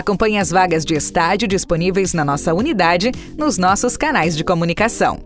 Acompanhe as vagas de estádio disponíveis na nossa unidade nos nossos canais de comunicação.